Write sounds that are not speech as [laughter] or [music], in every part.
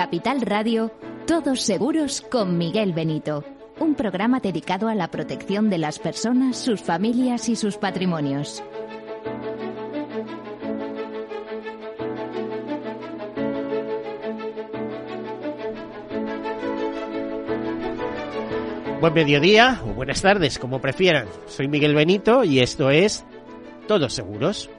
Capital Radio, Todos Seguros con Miguel Benito, un programa dedicado a la protección de las personas, sus familias y sus patrimonios. Buen mediodía o buenas tardes, como prefieran. Soy Miguel Benito y esto es Todos Seguros.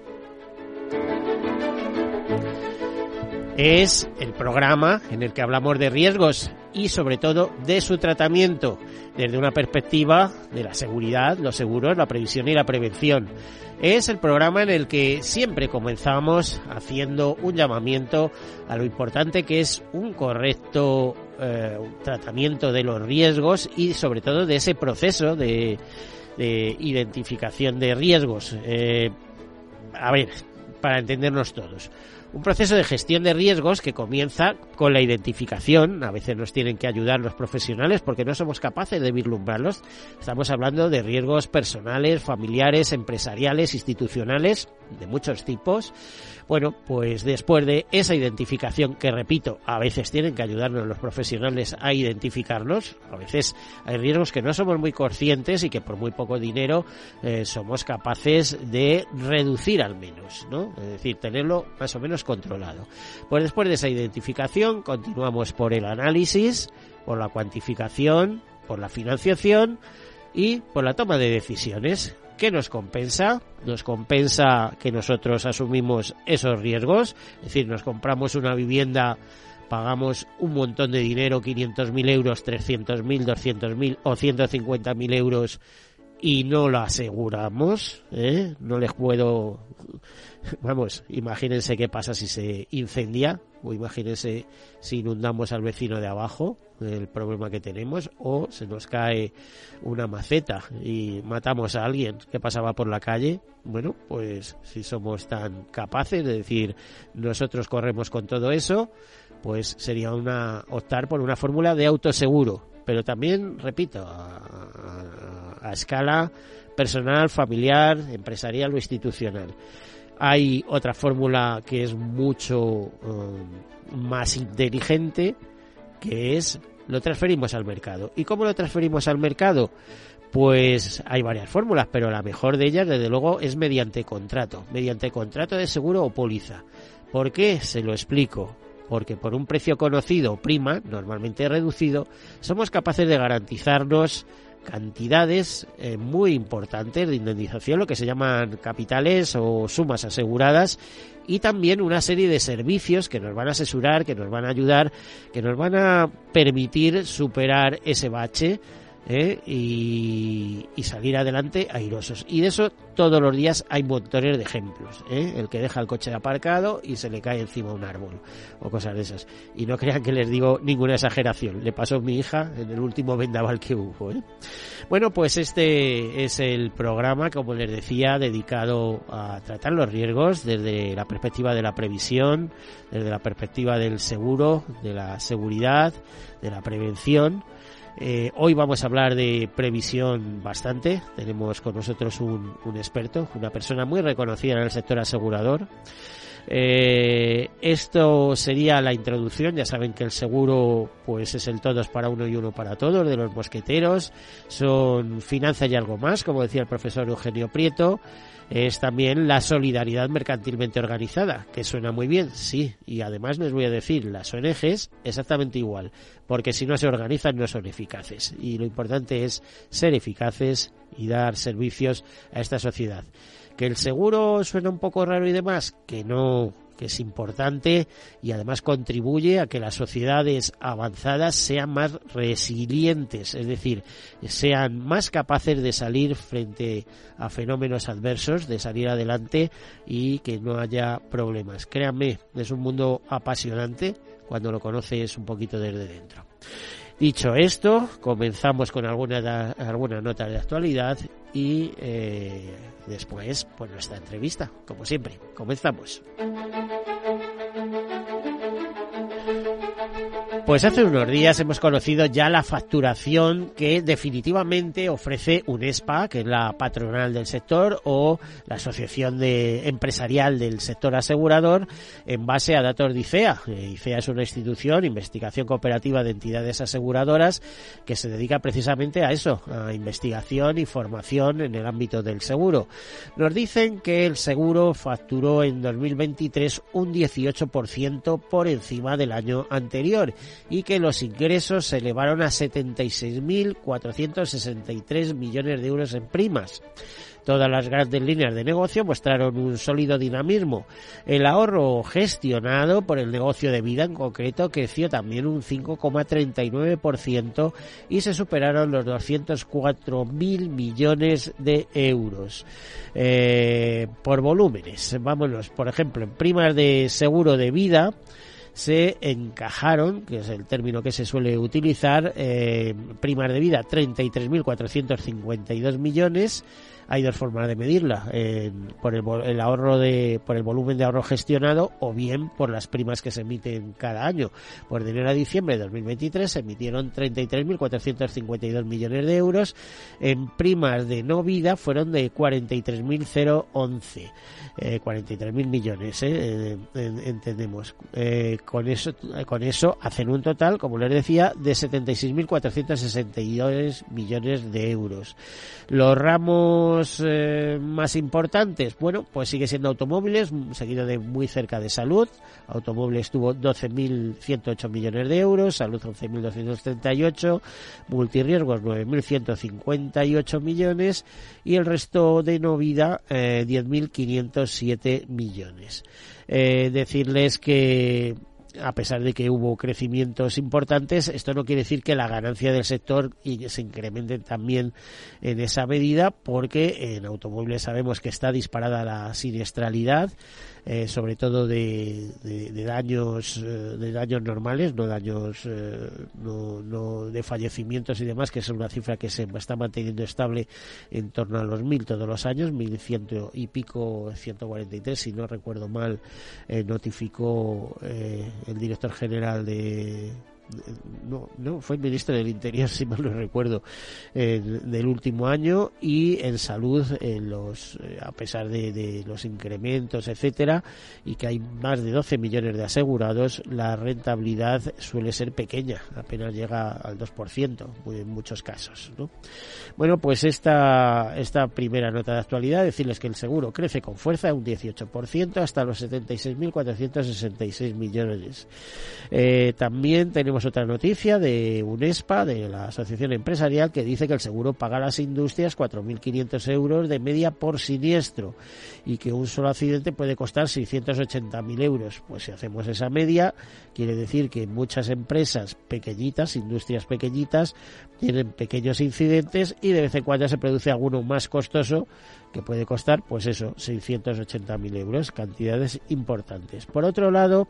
Es el programa en el que hablamos de riesgos y sobre todo de su tratamiento desde una perspectiva de la seguridad, los seguros, la previsión y la prevención. Es el programa en el que siempre comenzamos haciendo un llamamiento a lo importante que es un correcto eh, tratamiento de los riesgos y sobre todo de ese proceso de, identificación de riesgos. Eh, a ver, para entendernos todos un proceso de gestión de riesgos que comienza con la identificación. A veces nos tienen que ayudar los profesionales porque no somos capaces de vislumbrarlos. Estamos hablando de riesgos personales, familiares, empresariales, institucionales, de muchos tipos. Bueno, pues después de esa identificación, que repito, a veces tienen que ayudarnos los profesionales a identificarlos, a veces hay riesgos que no somos muy conscientes y que por muy poco dinero eh, somos capaces de reducir al menos, ¿no? Es decir, tenerlo más o menos controlado. Pues después de esa identificación, continuamos por el análisis, por la cuantificación, por la financiación y por la toma de decisiones. ¿Qué nos compensa? Nos compensa que nosotros asumimos esos riesgos, es decir, nos compramos una vivienda pagamos un montón de dinero, 500.000 euros, 300.000, 200.000 o 150.000 euros y no la aseguramos, ¿eh? no les puedo, vamos, imagínense qué pasa si se incendia o imagínense si inundamos al vecino de abajo, el problema que tenemos, o se nos cae una maceta y matamos a alguien que pasaba por la calle. Bueno, pues si somos tan capaces de decir nosotros corremos con todo eso, pues sería una optar por una fórmula de autoseguro, pero también, repito, a, escala personal, familiar, empresarial o institucional. Hay otra fórmula que es mucho um, más inteligente, que es lo transferimos al mercado. ¿Y cómo lo transferimos al mercado? Pues hay varias fórmulas, pero la mejor de ellas, desde luego, es mediante contrato, mediante contrato de seguro o póliza. ¿Por qué? Se lo explico. Porque por un precio conocido, prima, normalmente reducido, somos capaces de garantizarnos cantidades eh, muy importantes de indemnización, lo que se llaman capitales o sumas aseguradas, y también una serie de servicios que nos van a asesorar, que nos van a ayudar, que nos van a permitir superar ese bache ¿eh? y, salir adelante airosos. Y de eso todos los días hay montones de ejemplos. ¿eh? El que deja el coche aparcado y se le cae encima un árbol o cosas de esas. Y no crean que les digo ninguna exageración. Le pasó a mi hija en el último vendaval que hubo. ¿eh? Bueno, pues este es el programa, como les decía, dedicado a tratar los riesgos desde la perspectiva de la previsión, desde la perspectiva del seguro, de la seguridad, de la prevención eh, hoy vamos a hablar de previsión bastante. Tenemos con nosotros un, experto, una persona muy reconocida en el sector asegurador. Eh, esto sería la introducción. Ya saben que el seguro, pues, es el todos para uno y uno para todos de los mosqueteros. Son finanzas y algo más, como decía el profesor Eugenio Prieto es también la solidaridad mercantilmente organizada, que suena muy bien, sí, y además les voy a decir, las ONGs exactamente igual, porque si no se organizan no son eficaces, y lo importante es ser eficaces y dar servicios a esta sociedad. Que el seguro suena un poco raro y demás, que no que es importante y además contribuye a que las sociedades avanzadas sean más resilientes, es decir, sean más capaces de salir frente a fenómenos adversos, de salir adelante y que no haya problemas. Créanme, es un mundo apasionante cuando lo conoces un poquito desde dentro. Dicho esto, comenzamos con alguna, alguna nota de actualidad y eh, después pues nuestra entrevista, como siempre. Comenzamos. Pues hace unos días hemos conocido ya la facturación que definitivamente ofrece UNESPA, que es la patronal del sector, o la Asociación de Empresarial del Sector Asegurador, en base a datos de ICEA. Eh, ICEA es una institución, investigación cooperativa de entidades aseguradoras, que se dedica precisamente a eso, a investigación y formación en el ámbito del seguro. Nos dicen que el seguro facturó en 2023 un 18% por encima del año anterior y que los ingresos se elevaron a 76.463 millones de euros en primas. Todas las grandes líneas de negocio mostraron un sólido dinamismo. El ahorro gestionado por el negocio de vida en concreto creció también un 5,39% y se superaron los 204.000 millones de euros. Eh, por volúmenes, vámonos, por ejemplo, en primas de seguro de vida, se encajaron, que es el término que se suele utilizar, eh, primas de vida 33.452 millones, hay dos formas de medirla, por el, ahorro de, por el volumen de ahorro gestionado o bien por las primas que se emiten cada año. Por de enero a diciembre de 2023 se emitieron 33.452 millones de euros, en primas de no vida fueron de 43.011, eh, 43.000 millones, eh, entendemos. Eh, con eso, con eso hacen un total, como les decía, de 76.462 millones de euros. Los ramos eh, más importantes, bueno, pues sigue siendo automóviles, seguido de muy cerca de salud. Automóviles tuvo 12.108 millones de euros, salud 11.238, multirriesgos 9.158 millones y el resto de no vida eh, 10.507 millones. Eh, decirles que a pesar de que hubo crecimientos importantes, esto no quiere decir que la ganancia del sector se incremente también en esa medida, porque en automóviles sabemos que está disparada la siniestralidad, eh, sobre todo de, daños eh, de daños normales, no daños eh, no, no, de fallecimientos y demás, que es una cifra que se está manteniendo estable en torno a los mil todos los años, mil ciento y pico, 143, si no recuerdo mal, notificó el director general de no, no, fue ministro del Interior, [laughs] si mal no recuerdo, del último año y en salud, los, eh, a pesar de, los incrementos, etcétera, y que hay más de 12 millones de asegurados, la rentabilidad suele ser pequeña, apenas llega al 2%, en muchos casos. ¿no? Bueno, pues esta, esta primera nota de actualidad, decirles que el seguro crece con fuerza un 18% hasta los 76.466 millones. Eh, también tenemos otra noticia de UNESPA, de la Asociación Empresarial, que dice que el seguro paga a las industrias 4.500 euros de media por siniestro y que un solo accidente puede costar 680.000 euros. Pues si hacemos esa media, quiere decir que muchas empresas pequeñitas, industrias pequeñitas, tienen pequeños incidentes y de vez en cuando se produce alguno más costoso que puede costar, pues eso, 680.000 euros, cantidades importantes. Por otro lado,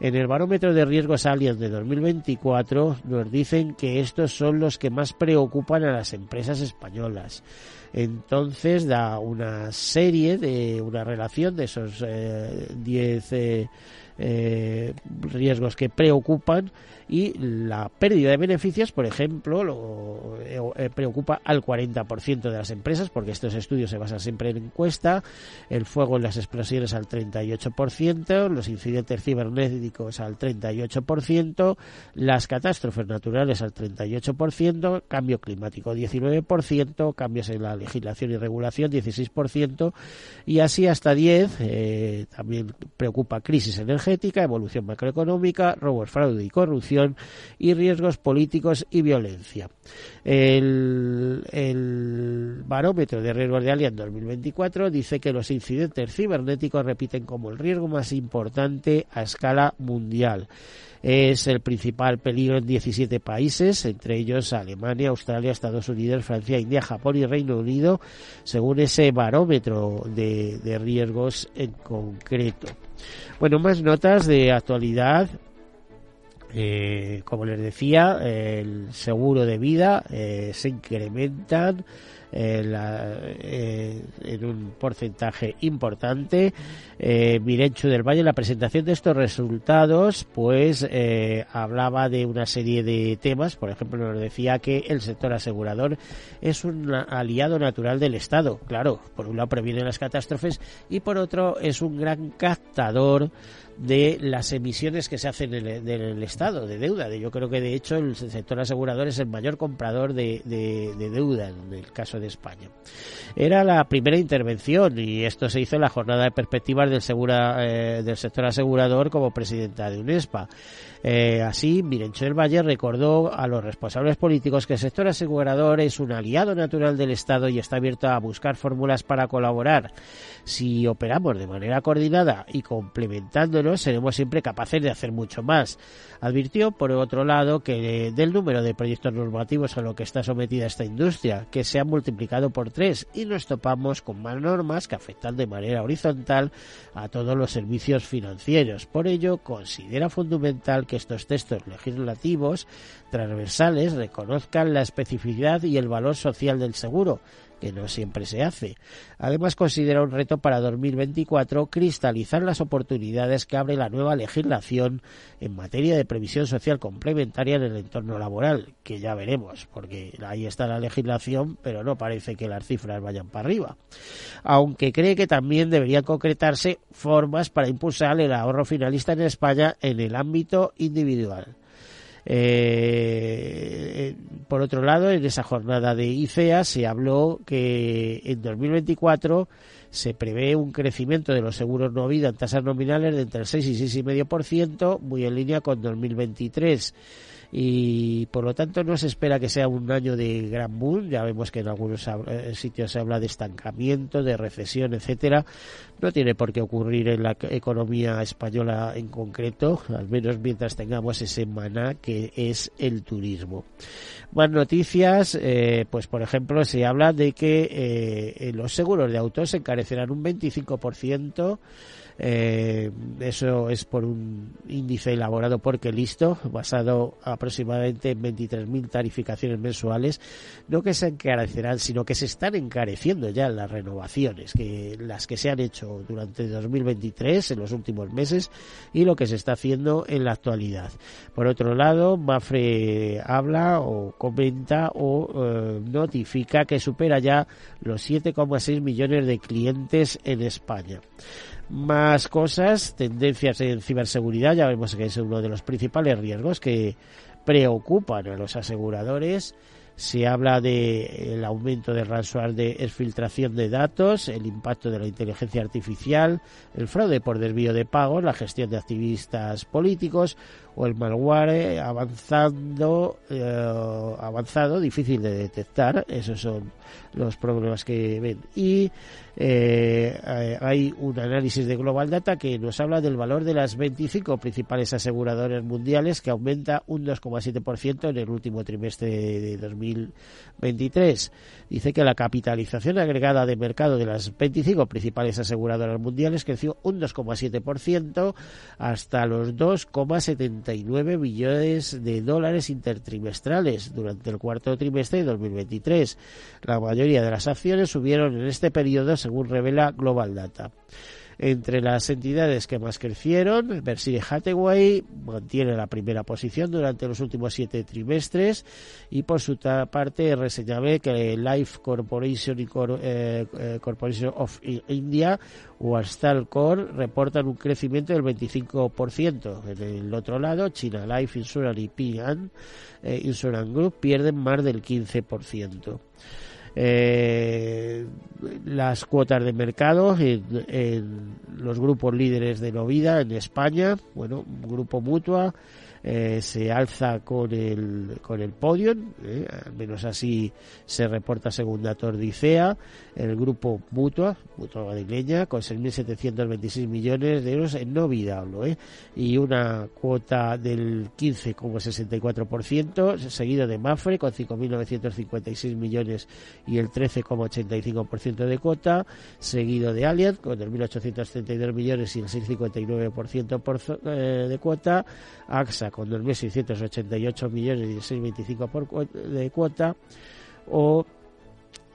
en el barómetro de riesgos Allianz de 2024 nos dicen que estos son los que más preocupan a las empresas españolas. Entonces da una serie de una relación de esos 10 eh, eh, riesgos que preocupan y la pérdida de beneficios, por ejemplo, lo, eh, preocupa al 40% de las empresas, porque estos estudios se basan siempre en encuesta, el fuego en las explosiones al 38%, los incidentes cibernéticos al 38%, las catástrofes naturales al 38%, cambio climático 19%, cambios en la legislación y regulación 16%, y así hasta 10, eh, también preocupa crisis energética, evolución macroeconómica, robos, fraude y corrupción, y riesgos políticos y violencia. El, barómetro de riesgos de Allianz 2024 dice que los incidentes cibernéticos repiten como el riesgo más importante a escala mundial. Es el principal peligro en 17 países, entre ellos Alemania, Australia, Estados Unidos, Francia, India, Japón y Reino Unido, según ese barómetro de riesgos en concreto. Bueno, más notas de actualidad. Eh, como les decía, el seguro de vida eh, se incrementan eh, en un porcentaje importante. Mirenchu del Valle, la presentación de estos resultados, pues hablaba de una serie de temas. Por ejemplo, nos decía que el sector asegurador es un aliado natural del Estado. Claro, por un lado previene las catástrofes y por otro es un gran captador de las emisiones que se hacen en el, Estado de deuda. Yo creo que de hecho el sector asegurador es el mayor comprador de, deuda en el caso de España. Era la primera intervención y esto se hizo en la jornada de perspectivas del, segura, eh, del sector asegurador como presidenta de UNESPA. Eh, así, Mirencho del Valle recordó a los responsables políticos que el sector asegurador es un aliado natural del Estado y está abierto a buscar fórmulas para colaborar. Si operamos de manera coordinada y complementándonos, seremos siempre capaces de hacer mucho más. Advirtió, por otro lado, que del número de proyectos normativos a lo que está sometida esta industria, que se ha multiplicado por tres y nos topamos con más normas que afectan de manera horizontal a todos los servicios financieros. Por ello, considera fundamental que estos textos legislativos transversales reconozcan la especificidad y el valor social del seguro, que no siempre se hace. Además, considera un reto para 2024 cristalizar las oportunidades que abre la nueva legislación en materia de previsión social complementaria en el entorno laboral, que ya veremos, porque ahí está la legislación, pero no parece que las cifras vayan para arriba. Aunque cree que también deberían concretarse formas para impulsar el ahorro finalista en España en el ámbito individual. Eh, por otro lado, en esa jornada de ICEA se habló que en 2024 se prevé un crecimiento de los seguros no vida en tasas nominales de entre el 6 y 6,5%, muy en línea con 2023 y por lo tanto no se espera que sea un año de gran boom. Ya vemos que en algunos eh, sitios se habla de estancamiento, de recesión, etcétera. No tiene por qué ocurrir en la economía española en concreto, al menos mientras tengamos ese maná que es el turismo. Más noticias, eh, pues por ejemplo se habla de que eh, los seguros de autos se encarecerán un 25% eh, eso es por un índice elaborado por listo basado aproximadamente en 23.000 tarificaciones mensuales. No que se encarecerán, sino que se están encareciendo ya las renovaciones, que las que se han hecho durante 2023, en los últimos meses, y lo que se está haciendo en la actualidad. Por otro lado, Mafre habla o comenta o eh, notifica que supera ya los 7,6 millones de clientes en España. Más cosas, tendencias en ciberseguridad, ya vemos que es uno de los principales riesgos que preocupan a los aseguradores. Se habla de el aumento de ransomware de exfiltración de datos, el impacto de la inteligencia artificial, el fraude por desvío de pagos, la gestión de activistas políticos o el malware avanzando eh, avanzado, difícil de detectar, esos son los problemas que ven. Y eh, hay un análisis de Global Data que nos habla del valor de las 25 principales aseguradoras mundiales que aumenta un 2,7% en el último trimestre de 2023. Dice que la capitalización agregada de mercado de las 25 principales aseguradoras mundiales creció un 2,7% hasta los 2,79 billones de dólares intertrimestrales durante el cuarto trimestre de 2023. La mayoría de las acciones subieron en este periodo según revela Global Data. Entre las entidades que más crecieron, Berkshire Hathaway mantiene la primera posición durante los últimos siete trimestres y por su parte reseñable que Life Corporation y eh, eh, Corporation of India o Core reportan un crecimiento del 25%. En el otro lado, China Life Insurance y Ping eh, Insurance Group pierden más del 15% eh, las cuotas de mercado en, los grupos líderes de Novida en España, bueno, Grupo Mutua eh, se alza con el, con el podium, eh, al menos así se reporta según datos de ICEA, el grupo Mutua, Mutua Madrileña, con 6.726 millones de euros en no vida hablo, eh, y una cuota del 15,64%, seguido de Mafre con 5.956 millones y el 13,85% de cuota, seguido de Allianz con el 1.832 millones y el 6,59% por, eh, de cuota, AXA con 2.688 millones y el 6,25% de cuota, o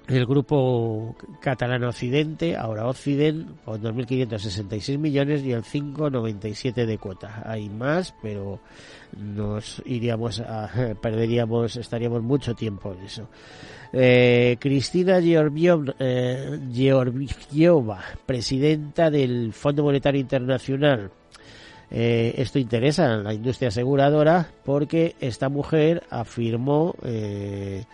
el grupo catalán Occidente, ahora Occident, con 2.566 millones y el 5,97 de cuota. Hay más, pero nos iríamos a, [laughs] perderíamos, estaríamos mucho tiempo en eso. Eh, Cristina eh, Georgieva, presidenta del Fondo Monetario Internacional, eh, esto interesa a la industria aseguradora porque esta mujer afirmó eh,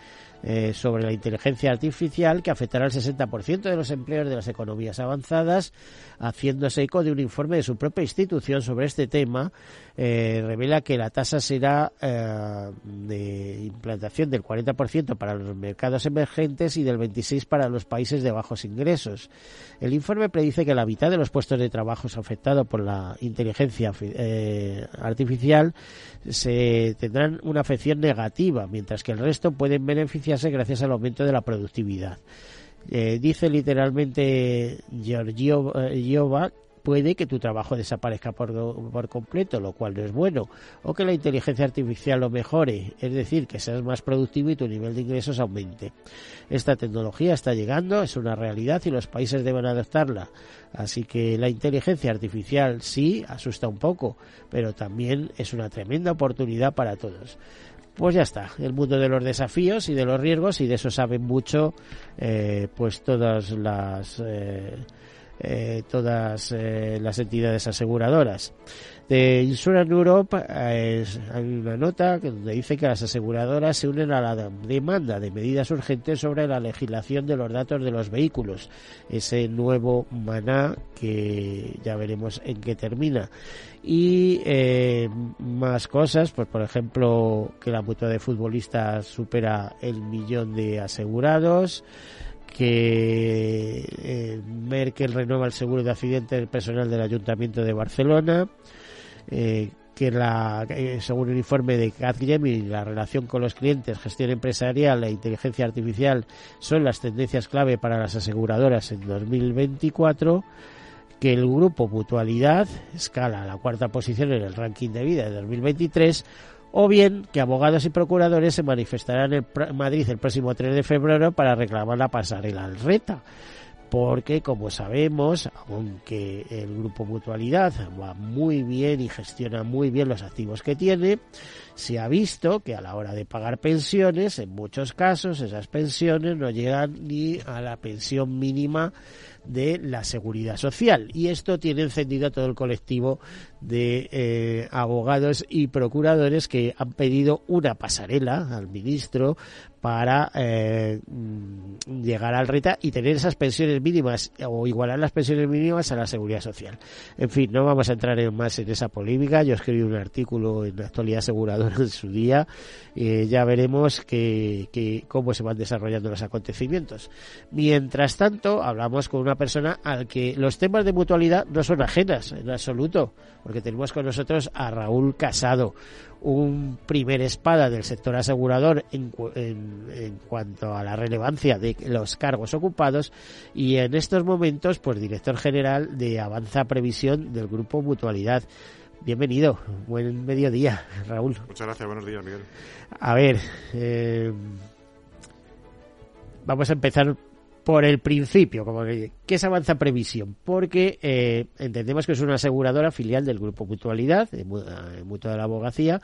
eh, sobre la inteligencia artificial que afectará al 60% de los empleos de las economías avanzadas, haciéndose eco de un informe de su propia institución sobre este tema, eh, revela que la tasa será eh, de implantación del 40% para los mercados emergentes y del 26% para los países de bajos ingresos. El informe predice que la mitad de los puestos de trabajo afectados por la inteligencia artificial se tendrán una afección negativa, mientras que el resto pueden gracias al aumento de la productividad. Eh, dice literalmente Giorgiova puede que tu trabajo desaparezca por, por, completo, lo cual no es bueno, o que la inteligencia artificial lo mejore, es decir, que seas más productivo y tu nivel de ingresos aumente. Esta tecnología está llegando, es una realidad y los países deben adaptarla. Así que la inteligencia artificial sí asusta un poco, pero también es una tremenda oportunidad para todos pues ya está, el mundo de los desafíos y de los riesgos y de eso saben mucho eh, pues todas las eh, eh, todas eh, las entidades aseguradoras. De Insurance Europe eh, hay una nota donde dice que las aseguradoras se unen a la demanda de medidas urgentes sobre la legislación de los datos de los vehículos. Ese nuevo maná que ya veremos en qué termina. Y eh, más cosas, pues por ejemplo que la mutua de futbolistas supera el millón de asegurados que eh, Merkel renueva el seguro de accidente del personal del Ayuntamiento de Barcelona, eh, que la, eh, según el informe de y la relación con los clientes, gestión empresarial e inteligencia artificial son las tendencias clave para las aseguradoras en 2024 que el grupo Mutualidad escala a la cuarta posición en el ranking de vida de 2023 o bien que abogados y procuradores se manifestarán en Madrid el próximo 3 de febrero para reclamar la pasarela al RETA. Porque como sabemos, aunque el grupo Mutualidad va muy bien y gestiona muy bien los activos que tiene, se ha visto que a la hora de pagar pensiones, en muchos casos esas pensiones no llegan ni a la pensión mínima de la seguridad social. Y esto tiene encendido a todo el colectivo de eh, abogados y procuradores que han pedido una pasarela al ministro para eh, llegar al RETA y tener esas pensiones mínimas o igualar las pensiones mínimas a la seguridad social. En fin, no vamos a entrar en más en esa polémica. Yo escribí un artículo en la actualidad aseguradora [laughs] en su día. Eh, ya veremos que, cómo se van desarrollando los acontecimientos. Mientras tanto, hablamos con una persona al que los temas de mutualidad no son ajenas en absoluto, porque tenemos con nosotros a Raúl Casado, un primer espada del sector asegurador en, en, cuanto a la relevancia de los cargos ocupados y en estos momentos pues director general de Avanza Previsión del grupo Mutualidad. Bienvenido, buen mediodía, [laughs] Raúl. Muchas gracias, buenos días, Miguel. A ver, eh, vamos a empezar por el principio, como que, ¿qué es Avanza Previsión? Porque eh, entendemos que es una aseguradora filial del Grupo Mutualidad, de, Mutua de la Abogacía,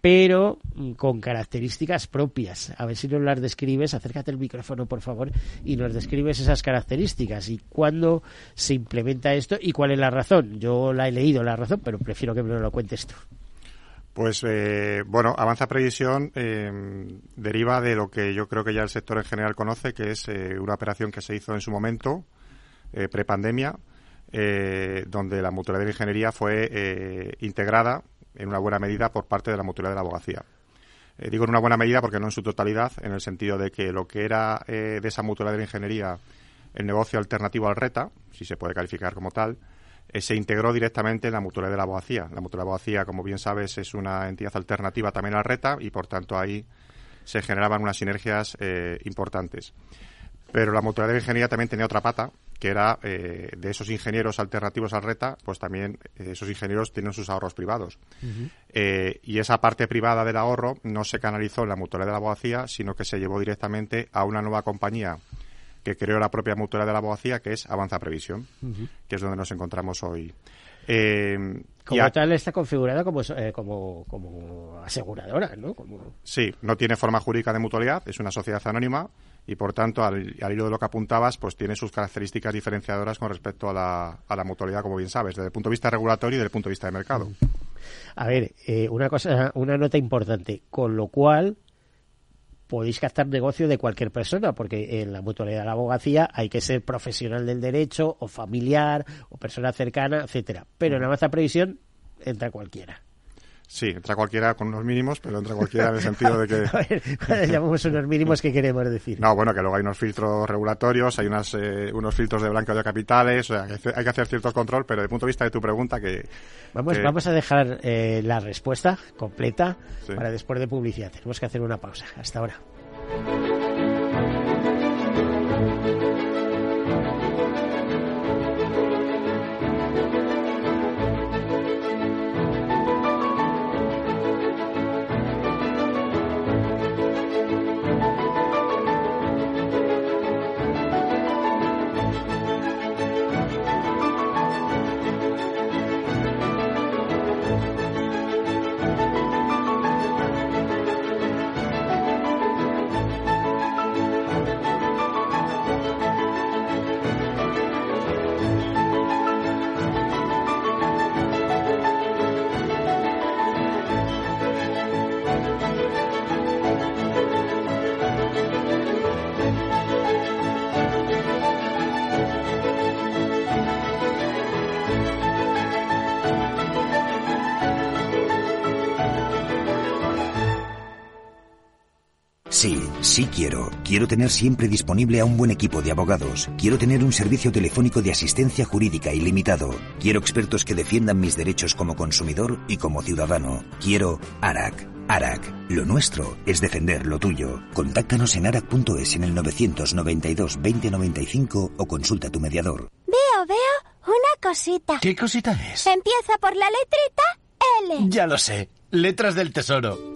pero mm, con características propias. A ver si nos las describes, acércate el micrófono por favor y nos describes esas características y cuándo se implementa esto y cuál es la razón. Yo la he leído la razón, pero prefiero que me lo cuentes tú. Pues eh, bueno, Avanza Previsión eh, deriva de lo que yo creo que ya el sector en general conoce, que es eh, una operación que se hizo en su momento, prepandemia, donde la mutualidad de ingeniería fue integrada en una buena medida por parte de la mutualidad de la abogacía. Eh, digo en una buena medida porque no en su totalidad, en el sentido de que lo que era de esa mutualidad de ingeniería el negocio alternativo al RETA, si se puede calificar como tal, se integró directamente en la mutualidad de la abogacía. La mutualidad de la abogacía, como bien sabes, es una entidad alternativa también al RETA y, por tanto, ahí se generaban unas sinergias importantes. Pero la mutualidad de ingeniería también tenía otra pata, que era eh, de esos ingenieros alternativos al RETA, pues también eh, esos ingenieros tienen sus ahorros privados. Eh, y esa parte privada del ahorro no se canalizó en la mutualidad de la abogacía, sino que se llevó directamente a una nueva compañía que creó la propia mutualidad de la abogacía, que es Avanza Previsión, que es donde nos encontramos hoy. Eh, como tal está configurada como, como, como aseguradora, ¿no? Sí, no tiene forma jurídica de mutualidad, es una sociedad anónima y por tanto, al, hilo de lo que apuntabas, pues tiene sus características diferenciadoras con respecto a la, a la mutualidad, como bien sabes, desde el punto de vista regulatorio y desde el punto de vista de mercado. A ver, eh, una cosa, una nota importante, con lo cual podéis captar negocio de cualquier persona, porque en la mutualidad de la abogacía hay que ser profesional del derecho, o familiar, o persona cercana, etcétera. Pero en la maza previsión entra cualquiera. Sí, entra cualquiera con unos mínimos, pero entra cualquiera en el sentido de que... [laughs] a ver, [laughs] llamamos unos mínimos, ¿qué queremos decir? No, bueno, que luego hay unos filtros regulatorios, hay unas, eh, unos filtros de blanqueo de capitales, o sea, hay que hacer cierto control, pero desde el punto de vista de tu pregunta que... Vamos, vamos a dejar eh, la respuesta completa para después de publicidad. Tenemos que hacer una pausa. Hasta ahora. Quiero. Quiero tener siempre disponible a un buen equipo de abogados. Quiero tener un servicio telefónico de asistencia jurídica ilimitado. Quiero expertos que defiendan mis derechos como consumidor y como ciudadano. Quiero ARAC. ARAC. Lo nuestro es defender lo tuyo. Contáctanos en arac.es en el 992 2095 o consulta a tu mediador. Veo, veo una cosita. ¿Qué cosita es? Empieza por la letrita L. Ya lo sé. Letras del Tesoro.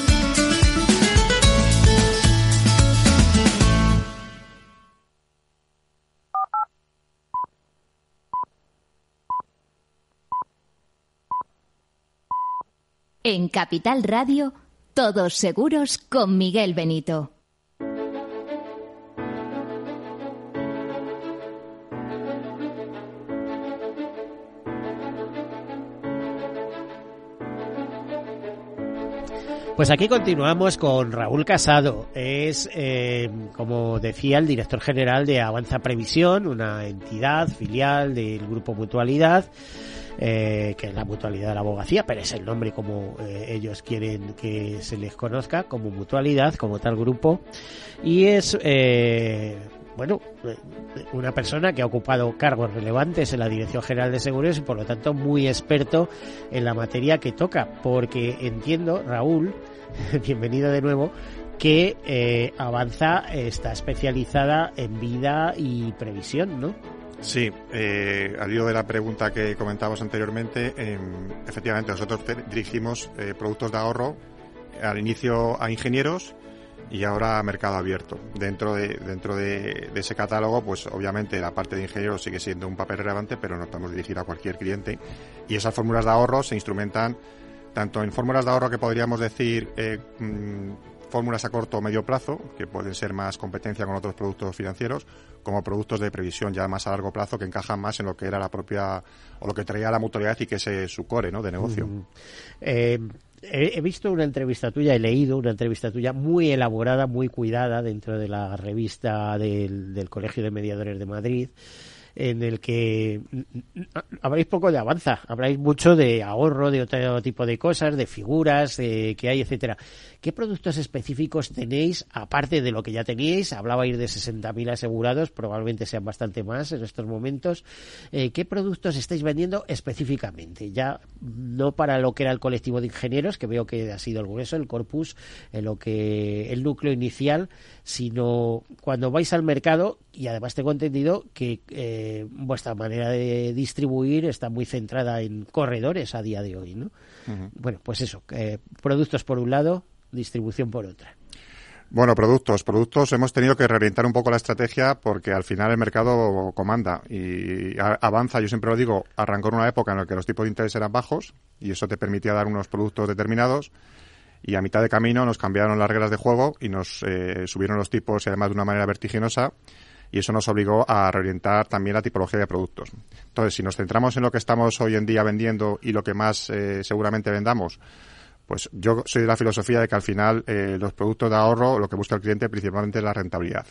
En Capital Radio, todos seguros con Miguel Benito. Pues aquí continuamos con Raúl Casado. Es, eh, como decía, el director general de Avanza Previsión, una entidad filial del Grupo Mutualidad eh, que es la mutualidad de la abogacía, pero es el nombre como eh, ellos quieren que se les conozca, como mutualidad, como tal grupo. Y es, eh, bueno, una persona que ha ocupado cargos relevantes en la Dirección General de Seguros y por lo tanto muy experto en la materia que toca, porque entiendo, Raúl, [laughs] bienvenido de nuevo, que Avanza está especializada en vida y previsión, ¿no? Sí, eh, al hilo de la pregunta que comentábamos anteriormente, em, efectivamente nosotros dirigimos eh, productos de ahorro al inicio a ingenieros y ahora a mercado abierto. Dentro de, dentro de, ese catálogo, pues obviamente la parte de ingenieros sigue siendo un papel relevante, pero no estamos dirigidos a cualquier cliente. Y esas fórmulas de ahorro se instrumentan tanto en fórmulas de ahorro que podríamos decir eh, mm, fórmulas a corto o medio plazo, que pueden ser más competencia con otros productos financieros, como productos de previsión ya más a largo plazo que encajan más en lo que era la propia o lo que traía la mutualidad y que es su core ¿no? de negocio. Eh, he, visto una entrevista tuya, he leído una entrevista tuya muy elaborada, muy cuidada dentro de la revista del, del Colegio de Mediadores de Madrid en el que habláis poco de avanza, habláis mucho de ahorro, de otro tipo de cosas, de figuras que hay, etcétera. ¿Qué productos específicos tenéis, aparte de lo que ya teníais? Hablabais de 60.000 asegurados, probablemente sean bastante más en estos momentos. Eh, ¿Qué productos estáis vendiendo específicamente? Ya no para lo que era el colectivo de ingenieros, que veo que ha sido el grueso, el corpus, en lo que el núcleo inicial, sino cuando vais al mercado, y además tengo entendido que eh, vuestra manera de distribuir está muy centrada en corredores a día de hoy, ¿no? Bueno, pues eso, eh, productos por un lado, distribución por otra. Bueno, productos, productos. Hemos tenido que reorientar un poco la estrategia porque al final el mercado comanda y avanza. Yo siempre lo digo, arrancó en una época en la que los tipos de interés eran bajos y eso te permitía dar unos productos determinados y a mitad de camino nos cambiaron las reglas de juego y nos eh, subieron los tipos y además de una manera vertiginosa y eso nos obligó a reorientar también la tipología de productos. Entonces, si nos centramos en lo que estamos hoy en día vendiendo y lo que más eh, seguramente vendamos, pues yo soy de la filosofía de que al final eh, los productos de ahorro lo que busca el cliente principalmente es la rentabilidad.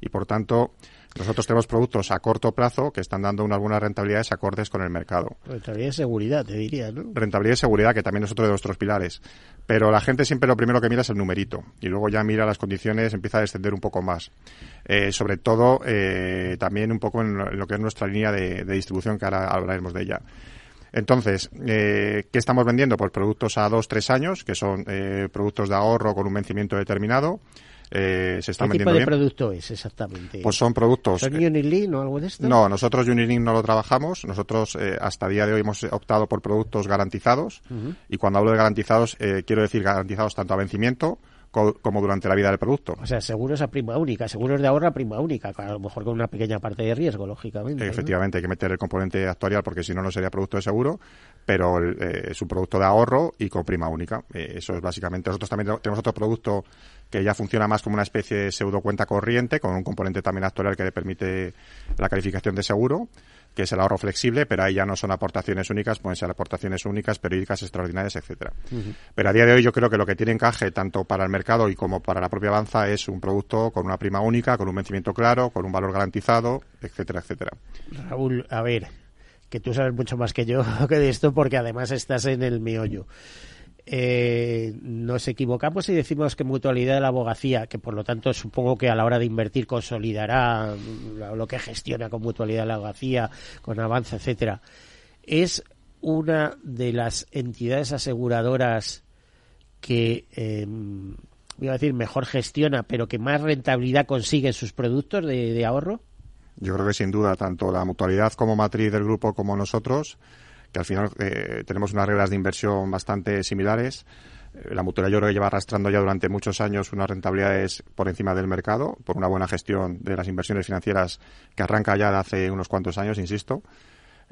Y por tanto, nosotros tenemos productos a corto plazo que están dando algunas rentabilidades acordes con el mercado. Rentabilidad y seguridad, te diría, ¿no? Rentabilidad y seguridad, que también es otro de nuestros pilares. Pero la gente siempre lo primero que mira es el numerito y luego ya mira las condiciones, empieza a descender un poco más. Eh, sobre todo, eh, también un poco en lo, que es nuestra línea de, distribución, que ahora hablaremos de ella. Entonces, eh, ¿qué estamos vendiendo? Pues productos a dos, tres años, que son productos de ahorro con un vencimiento determinado. Eh, se están ¿Qué tipo de producto es exactamente? Pues son productos. ¿Son Unilink o algo de esto? No, nosotros Unilink no lo trabajamos. Nosotros eh, hasta día de hoy hemos optado por productos garantizados. Y cuando hablo de garantizados, eh, quiero decir garantizados tanto a vencimiento como durante la vida del producto. O sea, seguros a prima única, seguros de ahorro a prima única, a lo mejor con una pequeña parte de riesgo, lógicamente. Efectivamente, hay que meter el componente actuarial porque si no, no sería producto de seguro, pero eh, es un producto de ahorro y con prima única. Eh, eso es básicamente. Nosotros también tenemos otro producto que ya funciona más como una especie de pseudo cuenta corriente, con un componente también actuarial que le permite la calificación de seguro que es el ahorro flexible, pero ahí ya no son aportaciones únicas, pueden ser aportaciones únicas, periódicas, extraordinarias, etcétera. Pero a día de hoy yo creo que lo que tiene encaje tanto para el mercado y como para la propia Avanza es un producto con una prima única, con un vencimiento claro, con un valor garantizado, etcétera, etcétera. Raúl, a ver, que tú sabes mucho más que yo [laughs] que de esto porque además estás en el meollo eh, nos equivocamos y decimos que mutualidad de la abogacía, que por lo tanto supongo que a la hora de invertir consolidará lo que gestiona con mutualidad de la abogacía, con avanza, etcétera, es una de las entidades aseguradoras que, eh, voy a decir, mejor gestiona, pero que más rentabilidad consigue en sus productos de, ahorro? Yo creo que sin duda, tanto la mutualidad como matriz del grupo como nosotros, que al final eh, tenemos unas reglas de inversión bastante similares. Eh, la mutualidad yo creo que lleva arrastrando ya durante muchos años unas rentabilidades por encima del mercado, por una buena gestión de las inversiones financieras que arranca ya de hace unos cuantos años, insisto.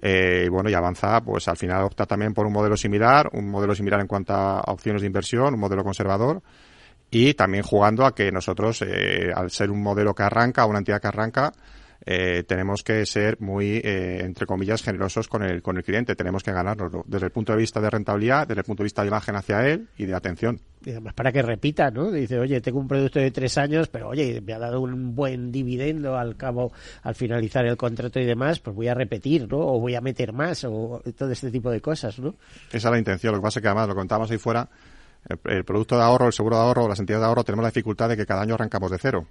Eh, bueno, y avanza, pues al final opta también por un modelo similar, un modelo similar en cuanto a opciones de inversión, un modelo conservador, y también jugando a que nosotros, eh, al ser un modelo que arranca, una entidad que arranca, eh, tenemos que ser muy, eh, entre comillas, generosos con el, con el cliente. Tenemos que ganárnoslo desde el punto de vista de rentabilidad, desde el punto de vista de imagen hacia él y de atención. Y además para que repita, ¿no? Dice, oye, tengo un producto de tres años, pero oye, me ha dado un buen dividendo al cabo, al finalizar el contrato y demás, pues voy a repetir, ¿no? O voy a meter más, o todo este tipo de cosas, ¿no? Esa es la intención. Lo que pasa es que además lo contamos ahí fuera, el, producto de ahorro, el seguro de ahorro, las entidades de ahorro, tenemos la dificultad de que cada año arrancamos de cero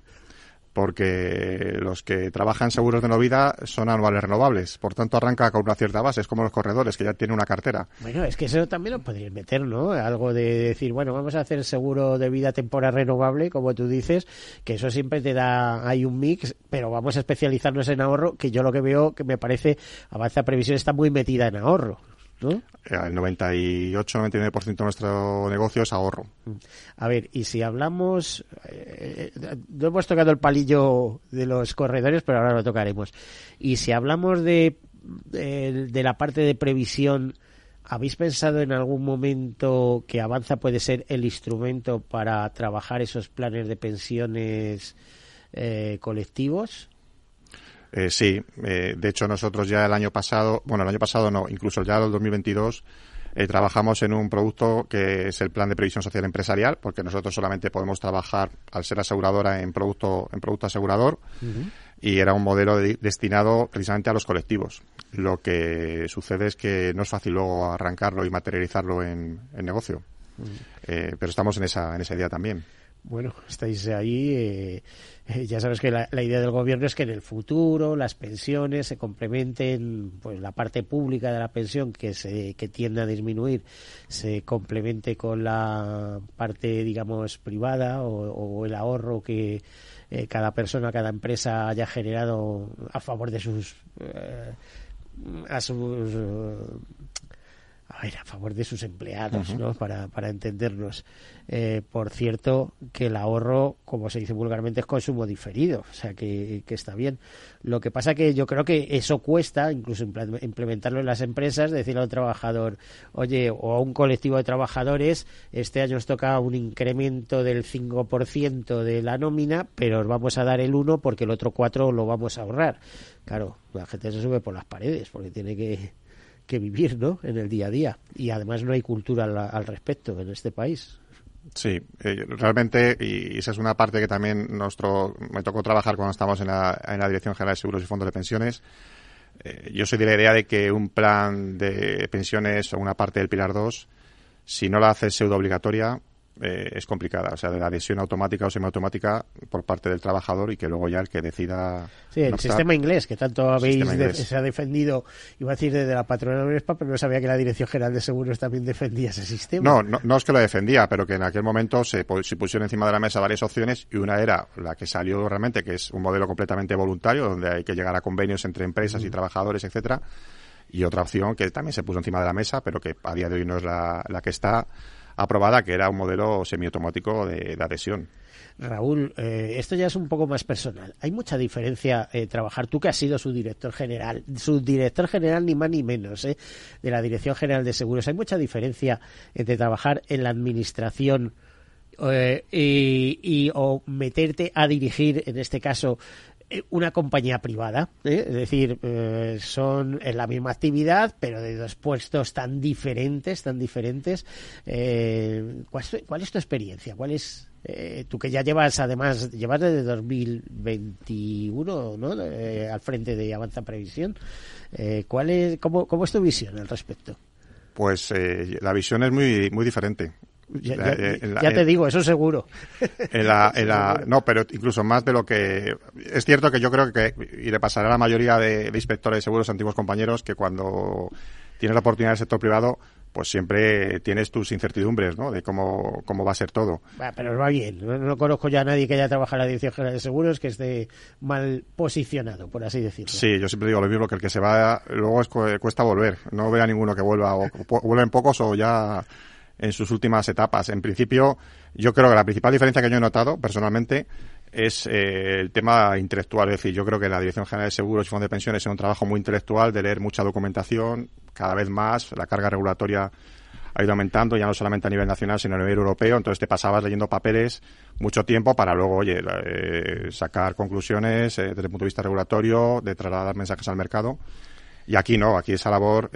porque los que trabajan seguros de no vida son anuales renovables. Por tanto, arranca con una cierta base. Es como los corredores, que ya tienen una cartera. Bueno, es que eso también lo podrías meter, ¿no? Algo de decir, bueno, vamos a hacer seguro de vida temporal renovable, como tú dices, que eso siempre te da, hay un mix, pero vamos a especializarnos en ahorro, que yo lo que veo que me parece, Avanza Previsión está muy metida en ahorro. Eh, el 98-99% de nuestro negocio es ahorro. A ver, y si hablamos, eh, no hemos tocado el palillo de los corredores, pero ahora lo tocaremos. Y si hablamos de, de, la parte de previsión, ¿habéis pensado en algún momento que Avanza puede ser el instrumento para trabajar esos planes de pensiones eh, colectivos? Eh, sí, eh, de hecho nosotros ya el año pasado, bueno, el año pasado no, incluso ya el 2022, eh, trabajamos en un producto que es el plan de previsión social empresarial, porque nosotros solamente podemos trabajar, al ser aseguradora, en producto, en producto asegurador, y era un modelo destinado precisamente a los colectivos. Lo que sucede es que no es fácil luego arrancarlo y materializarlo en, negocio. pero estamos en esa, en esa idea también. Bueno, estáis ahí eh, ya sabes que la, idea del gobierno es que en el futuro las pensiones se complementen, pues la parte pública de la pensión que se que tiende a disminuir se complemente con la parte, digamos, privada o, el ahorro que eh, cada persona, cada empresa haya generado a favor de sus eh, a sus a ver, a favor de sus empleados, ¿no? Para, para entendernos. Eh, por cierto, que el ahorro, como se dice vulgarmente, es consumo diferido, o sea que, que está bien. Lo que pasa que yo creo que eso cuesta, incluso implementarlo en las empresas, decirle al trabajador, oye, o a un colectivo de trabajadores, este año os toca un incremento del 5% de la nómina, pero os vamos a dar el 1 porque el otro 4 lo vamos a ahorrar. Claro, la gente se sube por las paredes porque tiene que que vivir ¿no? en el día a día. Y además no hay cultura al, respecto en este país. Sí, eh, realmente, y esa es una parte que también nuestro, me tocó trabajar cuando estábamos en la, en la Dirección General de Seguros y Fondos de Pensiones. Eh, yo soy de la idea de que un plan de pensiones o una parte del Pilar 2, si no la haces pseudo obligatoria, eh, es complicada, o sea, de la adhesión automática o semiautomática por parte del trabajador y que luego ya el que decida. Sí, el sistema inglés que tanto habéis se ha defendido, iba a decir desde la patrona de pero no sabía que la Dirección General de Seguros también defendía ese sistema. No, no, es que lo defendía, pero que en aquel momento se, se pusieron encima de la mesa varias opciones y una era la que salió realmente, que es un modelo completamente voluntario, donde hay que llegar a convenios entre empresas y trabajadores, etcétera y otra opción que también se puso encima de la mesa, pero que a día de hoy no es la, la que está, aprobada, que era un modelo semiautomático de, adhesión. Raúl, eh, esto ya es un poco más personal. Hay mucha diferencia eh, trabajar, tú que has sido su director general, su director general ni más ni menos, eh, de la Dirección General de Seguros. Hay mucha diferencia entre trabajar en la administración eh, y, y, o meterte a dirigir, en este caso, una compañía privada, ¿eh? es decir, eh, son en la misma actividad, pero de dos puestos tan diferentes, tan diferentes. ¿cuál, es tu experiencia? ¿Cuál es tú que ya llevas, además, llevas desde 2021, ¿no? al frente de Avanza Previsión. ¿cuál es, cómo, ¿Cómo es tu visión al respecto? Pues la visión es muy, muy diferente. Ya, te digo, [laughs] [laughs] eso seguro. no, pero incluso más de lo que... Es cierto que yo creo que, y le pasará a la mayoría de, inspectores de seguros, antiguos compañeros, que cuando tienes la oportunidad del sector privado, pues siempre tienes tus incertidumbres, ¿no? De cómo, cómo va a ser todo. pero va bien. No, conozco ya a nadie que haya trabajado en la Dirección General de Seguros que esté mal posicionado, por así decirlo. Sí, yo siempre digo lo mismo, que el que se va luego es, cuesta volver. No veo a ninguno que vuelva, o vuelven pocos o ya en sus últimas etapas. En principio, yo creo que la principal diferencia que yo he notado personalmente es eh, el tema intelectual. Es decir, yo creo que la Dirección General de Seguros y Fondos de Pensiones es un trabajo muy intelectual de leer mucha documentación, cada vez más. La carga regulatoria ha ido aumentando, ya no solamente a nivel nacional, sino a nivel europeo. Entonces te pasabas leyendo papeles mucho tiempo para luego, oye, eh, sacar conclusiones eh, desde el punto de vista regulatorio, de trasladar mensajes al mercado. Y aquí no, aquí esa labor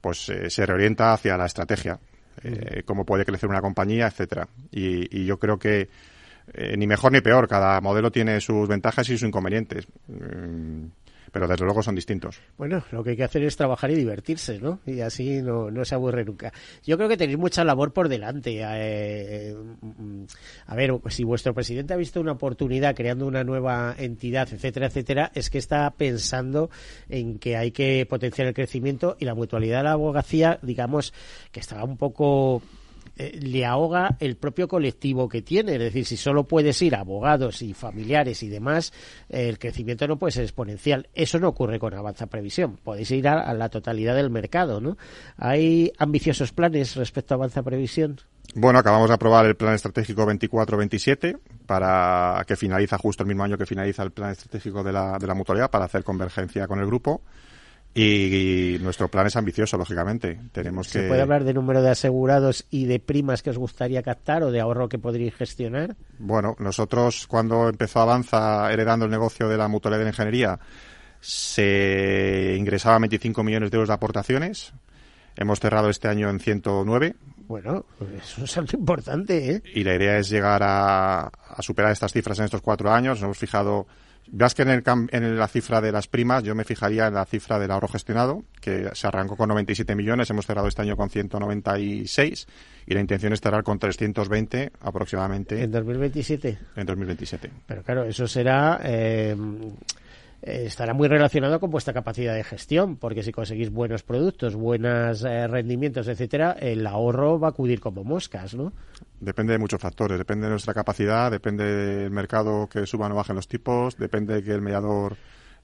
pues se reorienta hacia la estrategia, cómo puede crecer una compañía, etcétera. y yo creo que eh, ni mejor ni peor, cada modelo tiene sus ventajas y sus inconvenientes. Pero desde luego son distintos. Bueno, lo que hay que hacer es trabajar y divertirse, ¿no? Y así no, no se aburre nunca. Yo creo que tenéis mucha labor por delante. Eh, mm, a ver, si vuestro presidente ha visto una oportunidad creando una nueva entidad, etcétera, etcétera, es que está pensando en que hay que potenciar el crecimiento y la mutualidad de la abogacía, digamos, que estaba un poco eh, le ahoga el propio colectivo que tiene. Es decir, si solo puedes ir a abogados y familiares y demás, el crecimiento no puede ser exponencial. Eso no ocurre con Avanza Previsión. Podéis ir a, la totalidad del mercado, ¿no? ¿Hay ambiciosos planes respecto a Avanza Previsión? Bueno, acabamos de aprobar el plan estratégico 24-27 para que finaliza justo el mismo año que finaliza el plan estratégico de la, de la mutualidad para hacer convergencia con el grupo. Y, nuestro plan es ambicioso, lógicamente. Tenemos ¿Se puede hablar de número de asegurados y de primas que os gustaría captar o de ahorro que podríais gestionar? Bueno, nosotros cuando empezó Avanza heredando el negocio de la mutualidad de ingeniería, se ingresaban 25 millones de euros de aportaciones. Hemos cerrado este año en 109. Bueno, es algo importante, ¿eh? Y la idea es llegar a, a superar estas cifras en estos cuatro años. Nos hemos fijado Veas que en, el, en la cifra de las primas yo me fijaría en la cifra del ahorro gestionado, que se arrancó con 97 millones, hemos cerrado este año con 196 y la intención es cerrar con 320 aproximadamente. ¿En 2027? En 2027. Pero claro, eso será... Eh, estará muy relacionado con vuestra capacidad de gestión, porque si conseguís buenos productos, buenos eh, rendimientos, etcétera, el ahorro va a acudir como moscas, ¿no? Depende de muchos factores, depende de nuestra capacidad, depende del mercado que suban o bajen los tipos, depende de que el mediador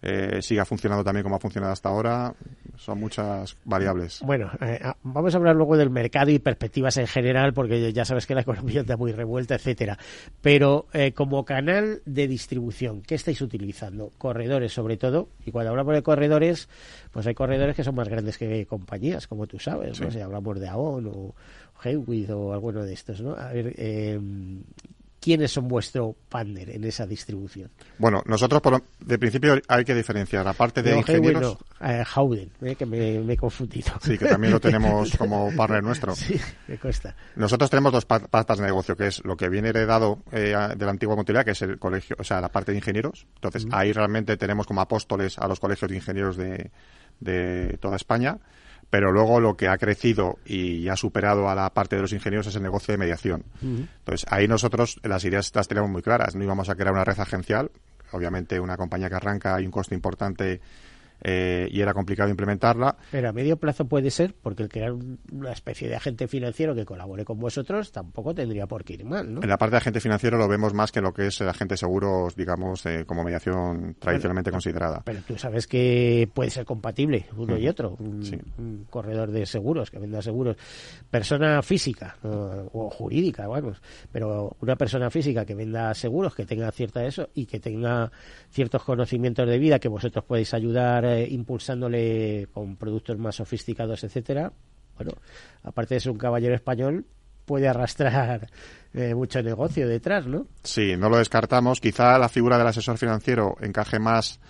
eh, siga funcionando también como ha funcionado hasta ahora. Son muchas variables. Bueno, eh, ah, vamos a hablar luego del mercado y perspectivas en general, porque ya sabes que la economía está muy revuelta, etcétera. Pero eh, como canal de distribución, ¿qué estáis utilizando? Corredores, sobre todo. Y cuando hablamos de corredores, pues hay corredores que son más grandes que compañías, como tú sabes. ¿no? Si hablamos de Avon o Hewitt o alguno de estos, ¿no? A ver, eh, ¿quiénes son vuestro partner en esa distribución? Bueno, nosotros de principio hay que diferenciar la parte de ingenieros. Eh, Howden, eh, que me, he confundido. Sí, que también lo [laughs] tenemos como partner nuestro. Sí, me cuesta. Nosotros tenemos dos patas de negocio, que es lo que viene heredado eh, de la antigua mutualidad, que es el colegio, o sea, la parte de ingenieros. Entonces, ahí realmente tenemos como apóstoles a los colegios de ingenieros de, de toda España pero luego lo que ha crecido y ha superado a la parte de los ingenieros es el negocio de mediación. Entonces, ahí nosotros las ideas las tenemos muy claras. No íbamos a crear una red agencial. Obviamente, una compañía que arranca hay un coste importante eh, y era complicado implementarla. Pero a medio plazo puede ser, porque el crear una especie de agente financiero que colabore con vosotros tampoco tendría por qué ir mal, ¿no? En la parte de agente financiero lo vemos más que lo que es el agente seguro, digamos, eh, como mediación tradicionalmente considerada. Pero tú sabes que puede ser compatible uno y otro. Un, corredor de seguros, que venda seguros. Persona física o jurídica, vamos. Pero una persona física que venda seguros, que tenga cierta eso y que tenga ciertos conocimientos de vida que vosotros podéis ayudar eh, impulsándole con productos más sofisticados, etcétera. Bueno, aparte de ser un caballero español, puede arrastrar eh, mucho negocio detrás, ¿no? Sí, no lo descartamos. Quizá la figura del asesor financiero encaje más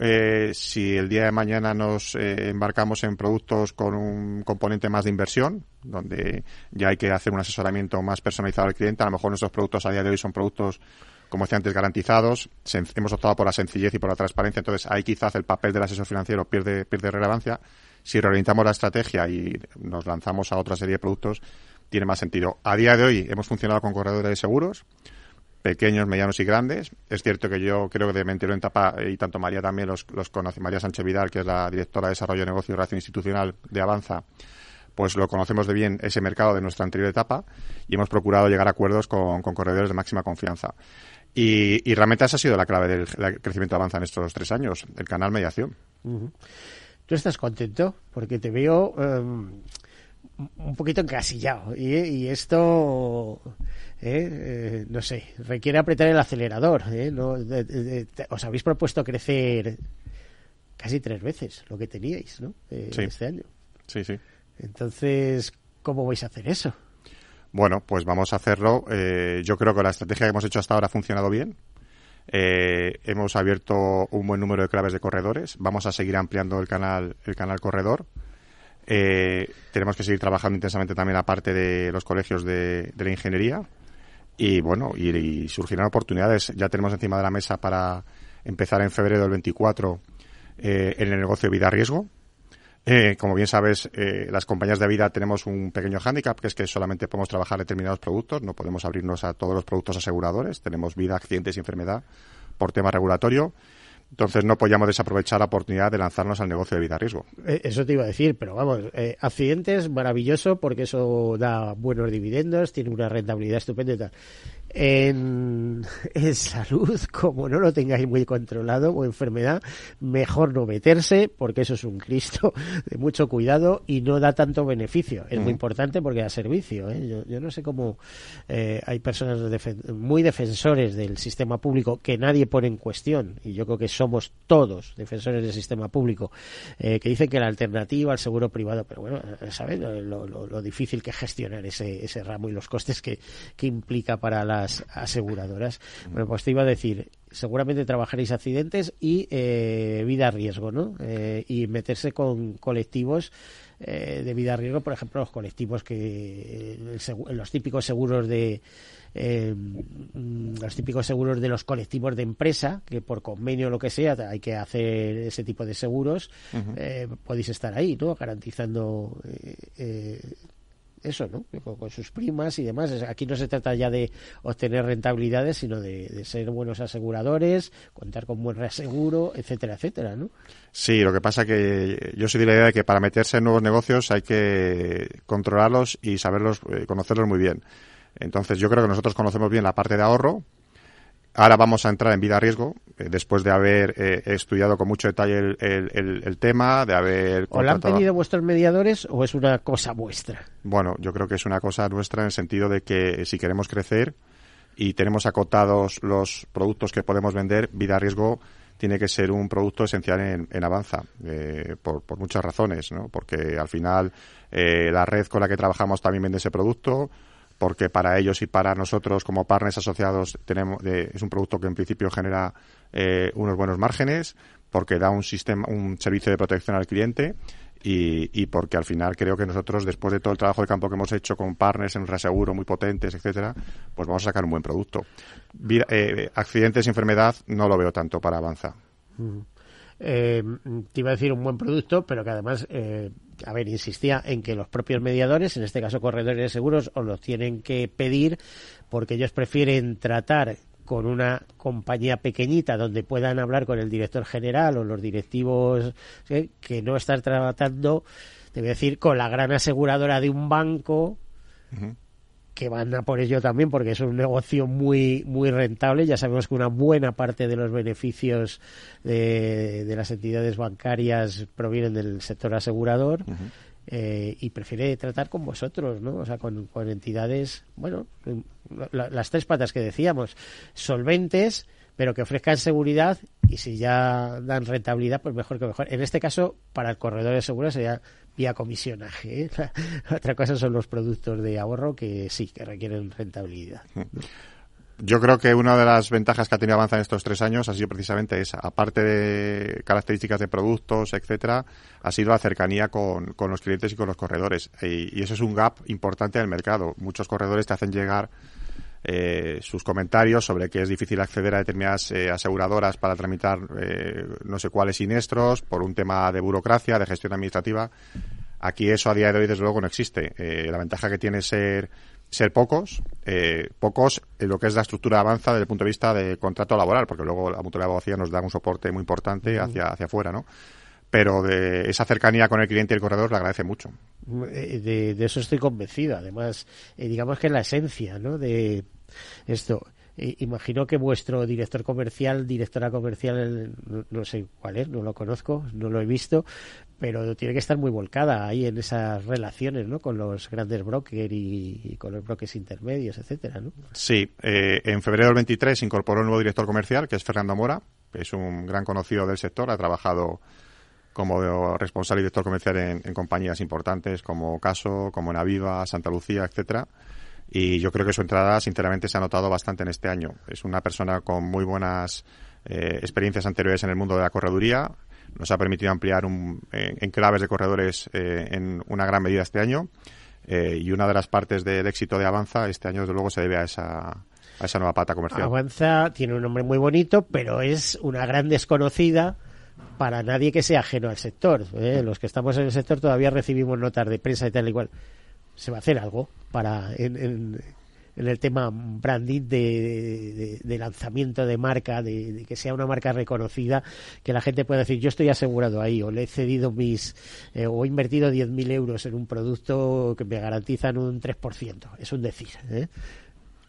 eh, si el día de mañana nos embarcamos en productos con un componente más de inversión, donde ya hay que hacer un asesoramiento más personalizado al cliente. A lo mejor nuestros productos a día de hoy son productos como decía antes, garantizados. hemos optado por la sencillez y por la transparencia. Entonces, ahí quizás el papel del asesor financiero pierde, pierde relevancia. Si reorientamos la estrategia y nos lanzamos a otra serie de productos, tiene más sentido. A día de hoy hemos funcionado con corredores de seguros, pequeños, medianos y grandes. Es cierto que yo creo que de Mentiro en Tapa, y tanto María también los, los conoce, María Sánchez Vidal, que es la directora de Desarrollo de Negocio y Relación Institucional de Avanza, pues lo conocemos de bien ese mercado de nuestra anterior etapa y hemos procurado llegar a acuerdos con, corredores de máxima confianza. Y, realmente esa ha sido la clave del crecimiento de Avanza en estos tres años, el canal mediación. ¿Tú estás contento? Porque te veo em, un poquito encasillado y, esto... Eh, eh, no sé, requiere apretar el acelerador. Eh, os habéis propuesto crecer casi tres veces lo que teníais ¿no? este año. Sí, sí. Entonces, ¿cómo vais a hacer eso? Bueno, pues vamos a hacerlo. Eh, yo creo que la estrategia que hemos hecho hasta ahora ha funcionado bien. Eh, hemos abierto un buen número de claves de corredores. Vamos a seguir ampliando el canal, el canal corredor. Eh, tenemos que seguir trabajando intensamente también aparte de los colegios de, la ingeniería. Y bueno, y, surgirán oportunidades. Ya tenemos encima de la mesa para empezar en febrero del 24 en el negocio de vida riesgo, eh, como bien sabes, eh, las compañías de vida tenemos un pequeño hándicap, que es que solamente podemos trabajar determinados productos, no podemos abrirnos a todos los productos aseguradores. Tenemos vida, accidentes y enfermedad por tema regulatorio. Entonces no podíamos desaprovechar la oportunidad de lanzarnos al negocio de vida a riesgo. Eh, eso te iba a decir, pero vamos, accidentes maravilloso porque eso da buenos dividendos, tiene una rentabilidad estupenda y tal. [laughs] En, salud, [laughs] como no lo tengáis muy controlado o enfermedad, mejor no meterse porque eso es un Cristo [laughs] de mucho cuidado y no da tanto beneficio. Es muy importante porque da servicio. ¿eh? Yo, no sé cómo eh, hay personas muy defensores del sistema público que nadie pone en cuestión y yo creo que somos todos defensores del sistema público eh, que dicen que la alternativa al seguro privado, pero bueno, ¿sabes? Lo, difícil que es gestionar ese, ese ramo y los costes que, que implica para la aseguradoras. Bueno, pues te iba a decir, seguramente trabajaréis accidentes y eh, vida a riesgo, ¿no? Eh, y meterse con colectivos eh, de vida a riesgo, por ejemplo, los colectivos que los típicos seguros de los típicos seguros de los colectivos de empresa, que por convenio o lo que sea hay que hacer ese tipo de seguros, podéis estar ahí, ¿no? Garantizando eso, ¿no? Con, sus primas y demás. Aquí no se trata ya de obtener rentabilidades, sino de, ser buenos aseguradores, contar con buen reaseguro, etcétera, etcétera, ¿no? Sí, lo que pasa que yo soy de la idea de que para meterse en nuevos negocios hay que controlarlos y saberlos, eh, conocerlos muy bien. Entonces yo creo que nosotros conocemos bien la parte de ahorro, Ahora vamos a entrar en vida a riesgo, eh, después de haber eh, estudiado con mucho detalle el, tema, de haber... ¿O la han pedido vuestros mediadores o es una cosa vuestra? Bueno, yo creo que es una cosa nuestra en el sentido de que si queremos crecer y tenemos acotados los productos que podemos vender, vida a riesgo tiene que ser un producto esencial en, Avanza, eh, por, por, muchas razones, ¿no? Porque al final la red con la que trabajamos también vende ese producto, porque para ellos y para nosotros como partners asociados tenemos es un producto que en principio genera eh, unos buenos márgenes, porque da un sistema, un servicio de protección al cliente y, y, porque al final creo que nosotros, después de todo el trabajo de campo que hemos hecho con partners en reaseguro muy potentes, etcétera, pues vamos a sacar un buen producto. Eh, accidentes enfermedad no lo veo tanto para Avanza. Eh, te iba a decir un buen producto, pero que además, eh, a ver, insistía en que los propios mediadores, en este caso corredores de seguros, os los tienen que pedir porque ellos prefieren tratar con una compañía pequeñita donde puedan hablar con el director general o los directivos que no estar tratando, te voy a decir, con la gran aseguradora de un banco que van a por ello también porque es un negocio muy muy rentable. Ya sabemos que una buena parte de los beneficios de, las entidades bancarias provienen del sector asegurador. Eh, y prefiere tratar con vosotros, ¿no? O sea, con, entidades, bueno, las tres patas que decíamos, solventes, pero que ofrezcan seguridad y si ya dan rentabilidad, pues mejor que mejor. En este caso, para el corredor de seguros sería vía comisionaje. ¿eh? [laughs] Otra cosa son los productos de ahorro que sí, que requieren rentabilidad. Yo creo que una de las ventajas que ha tenido Avanza en estos tres años ha sido precisamente esa. Aparte de características de productos, etcétera, ha sido la cercanía con, los clientes y con los corredores. Y, eso es un gap importante en el mercado. Muchos corredores te hacen llegar eh, sus comentarios sobre que es difícil acceder a determinadas eh, aseguradoras para tramitar eh, no sé cuáles siniestros por un tema de burocracia, de gestión administrativa. Aquí eso a día de hoy desde luego no existe. la ventaja que tiene ser ser pocos, eh, pocos en lo que es la estructura avanza desde el punto de vista de contrato laboral, porque luego la mutualidad de abogacía nos da un soporte muy importante hacia, hacia afuera, ¿no? Pero de esa cercanía con el cliente y el corredor le agradece mucho. De, de eso estoy convencido. Además, eh, digamos que la esencia, ¿no? De esto imagino que vuestro director comercial, directora comercial, no, sé cuál es, no lo conozco, no lo he visto, pero tiene que estar muy volcada ahí en esas relaciones, ¿no? Con los grandes brokers y, con los brokers intermedios, etcétera, ¿no? Sí, eh, en febrero del 23 se incorporó un nuevo director comercial, que es Fernando Mora, es un gran conocido del sector, ha trabajado como responsable director comercial en, en compañías importantes como Caso, como Naviva, Santa Lucía, etcétera y yo creo que su entrada sinceramente se ha notado bastante en este año. Es una persona con muy buenas eh, experiencias anteriores en el mundo de la correduría, nos ha permitido ampliar un, en, claves de corredores eh, en una gran medida este año eh, y una de las partes del éxito de Avanza este año desde luego se debe a esa, a esa nueva pata comercial. Avanza tiene un nombre muy bonito, pero es una gran desconocida para nadie que sea ajeno al sector. Los que estamos en el sector todavía recibimos notas de prensa y tal igual se va a hacer algo para en, en, el tema branding de, de, lanzamiento de marca, de, que sea una marca reconocida, que la gente pueda decir yo estoy asegurado ahí o le he cedido mis eh, o he invertido 10.000 euros en un producto que me garantizan un 3%. Es un decir. ¿eh?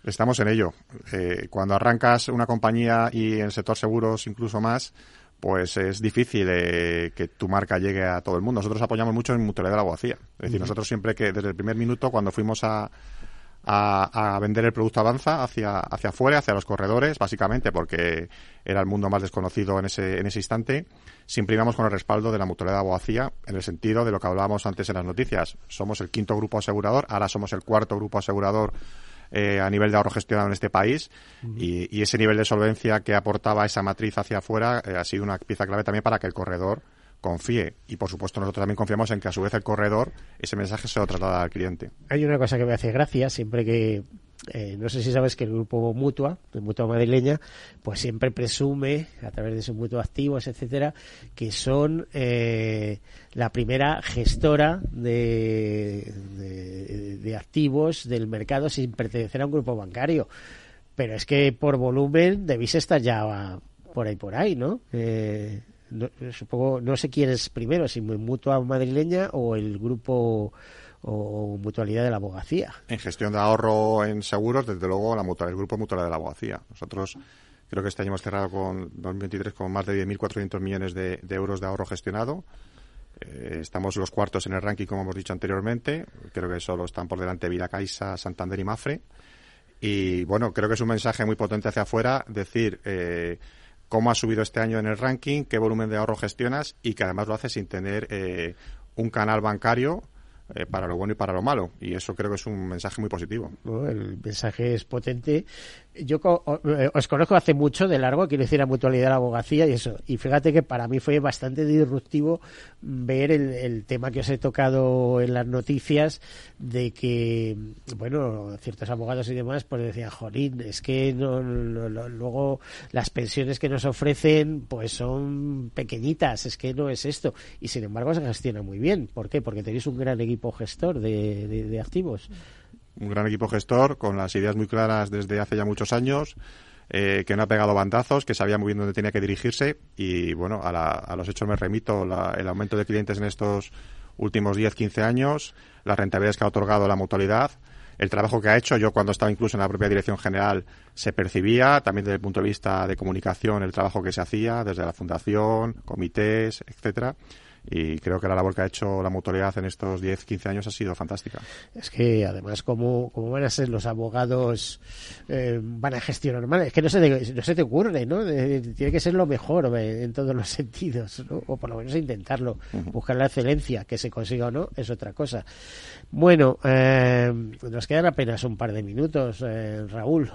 Estamos en ello. Eh, cuando arrancas una compañía y en el sector seguros incluso más, pues es difícil eh, que tu marca llegue a todo el mundo. Nosotros apoyamos mucho en mutualidad de la abogacía. Es decir, nosotros siempre que desde el primer minuto, cuando fuimos a, a, vender el producto Avanza hacia, hacia afuera, hacia los corredores, básicamente porque era el mundo más desconocido en ese, en ese instante, siempre íbamos con el respaldo de la mutualidad de abogacía en el sentido de lo que hablábamos antes en las noticias. Somos el quinto grupo asegurador, ahora somos el cuarto grupo asegurador eh, a nivel de ahorro gestionado en este país. Y, ese nivel de solvencia que aportaba esa matriz hacia afuera eh, ha sido una pieza clave también para que el corredor confíe. Y por supuesto nosotros también confiamos en que a su vez el corredor ese mensaje se lo traslada al cliente. Hay una cosa que me hace gracia siempre que eh, no sé si sabes que el grupo Mutua, el Mutua Madrileña, pues siempre presume, a través de sus mutuos activos, etcétera, que son eh, la primera gestora de, de, activos del mercado sin pertenecer a un grupo bancario. Pero es que por volumen debéis estar ya por ahí, por ahí, ¿no? Eh, no, supongo, no sé quién es primero, si Mutua Madrileña o el grupo o mutualidad de la abogacía. En gestión de ahorro en seguros, desde luego, la mutual, el grupo mutualidad de la abogacía. Nosotros creo que este año hemos cerrado con 2023 con más de 10.400 millones de, euros de ahorro gestionado. Eh, estamos los cuartos en el ranking, como hemos dicho anteriormente. Creo que solo están por delante Vida Caixa, Santander y Mafre. Y bueno, creo que es un mensaje muy potente hacia afuera decir eh, cómo ha subido este año en el ranking, qué volumen de ahorro gestionas y que además lo hace sin tener eh, un canal bancario eh, para lo bueno y para lo malo. Y eso creo que es un mensaje muy positivo. el mensaje es potente. Yo eh, os conozco hace mucho de largo, quiero decir, la mutualidad de la abogacía y eso. Y fíjate que para mí fue bastante disruptivo ver el, tema que os he tocado en las noticias de que, bueno, ciertos abogados y demás, pues decían, jolín, es que no, luego las pensiones que nos ofrecen, pues son pequeñitas, es que no es esto. Y sin embargo se gestiona muy bien. ¿Por qué? Porque tenéis un gran equipo gestor de, activos. Un gran equipo gestor con las ideas muy claras desde hace ya muchos años. Eh, que no ha pegado bandazos, que sabía muy bien dónde tenía que dirigirse y bueno, a, los hechos me remito el aumento de clientes en estos últimos 10-15 años, las rentabilidades que ha otorgado la mutualidad, el trabajo que ha hecho. Yo cuando estaba incluso en la propia dirección general se percibía, también desde el punto de vista de comunicación, el trabajo que se hacía desde la fundación, comités, etcétera y creo que la labor que ha hecho la mutualidad en estos 10, 15 años ha sido fantástica. Es que además, como, van a ser los abogados, eh, van a gestionar mal, es que no se te, no se te ocurre, ¿no? tiene que ser lo mejor eh, en todos los [laughs] sentidos, ¿no? o por lo menos intentarlo, buscar la excelencia, que se consiga o no, es otra cosa. Bueno, eh, nos quedan apenas un par de minutos, Raúl.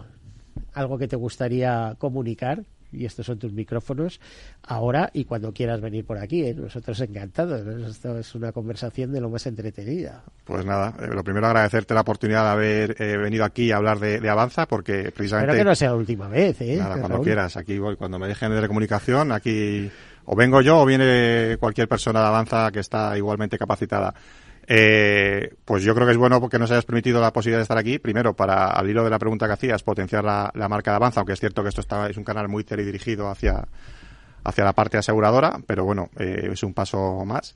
¿Algo que te gustaría comunicar? Y estos son tus micrófonos ahora y cuando quieras venir por aquí. ¿eh? Nosotros encantados. Esto es una conversación de lo más entretenida. Pues nada, eh, lo primero agradecerte la oportunidad de haber eh, venido aquí a hablar de, Avanza porque precisamente... Espero que no sea la última vez. ¿eh? Nada, cuando quieras. Aquí voy. Cuando me dejen de comunicación, aquí o vengo yo o viene cualquier persona de Avanza que está igualmente capacitada. Eh, pues yo creo que es bueno porque nos hayas permitido la posibilidad de estar aquí. Primero, para, al hilo de la pregunta que hacías, potenciar la, marca de Avanza, aunque es cierto que esto está, es un canal muy dirigido hacia, hacia la parte aseguradora, pero bueno, eh, es un paso más.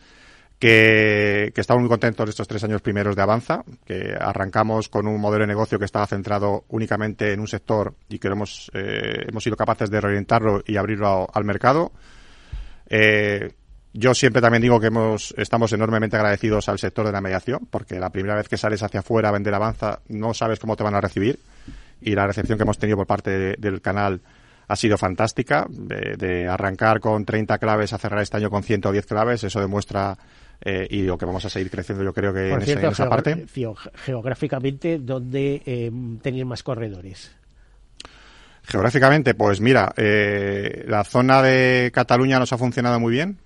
Que, estamos muy contentos estos tres años primeros de Avanza, que arrancamos con un modelo de negocio que estaba centrado únicamente en un sector y que hemos, eh, hemos sido capaces de reorientarlo y abrirlo al mercado. Eh, yo siempre también digo que hemos, estamos enormemente agradecidos al sector de la mediación, porque la primera vez que sales hacia afuera a vender Avanza no sabes cómo te van a recibir y la recepción que hemos tenido por parte del canal ha sido fantástica. De, arrancar con 30 claves a cerrar este año con 110 claves, eso demuestra eh, y lo que vamos a seguir creciendo yo creo que en, esa parte. Geográficamente, ¿dónde eh, tenéis más corredores? Geográficamente, pues mira, eh, la zona de Cataluña nos ha funcionado muy bien.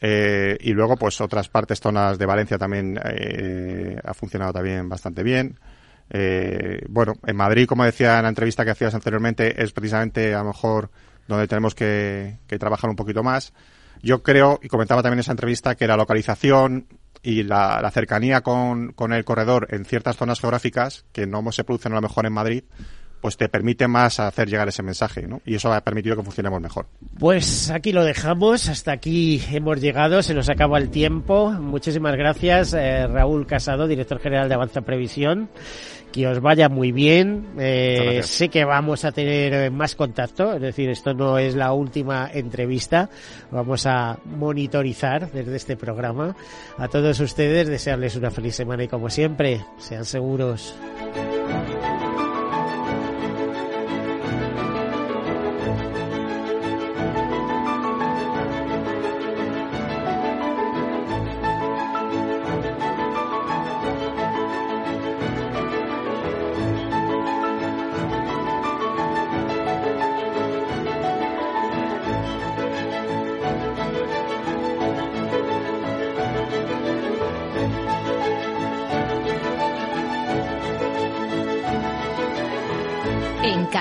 Eh, y luego, pues otras partes, zonas de Valencia también eh, ha funcionado también bastante bien. Eh, bueno, en Madrid, como decía en la entrevista que hacías anteriormente, es precisamente a lo mejor donde tenemos que, trabajar un poquito más. Yo creo, y comentaba también en esa entrevista, que la localización y la, cercanía con, con, el corredor en ciertas zonas geográficas, que no se producen a lo mejor en Madrid, pues te permite más hacer llegar ese mensaje, ¿no? Y eso ha permitido que funcionemos mejor. Pues aquí lo dejamos, hasta aquí hemos llegado, se nos acaba el tiempo. Muchísimas gracias, eh, Raúl Casado, director general de Avanza Previsión. Que os vaya muy bien. Eh, sé que vamos a tener eh, más contacto, es decir, esto no es la última entrevista. Vamos a monitorizar desde este programa. A todos ustedes, desearles una feliz semana y como siempre, sean seguros.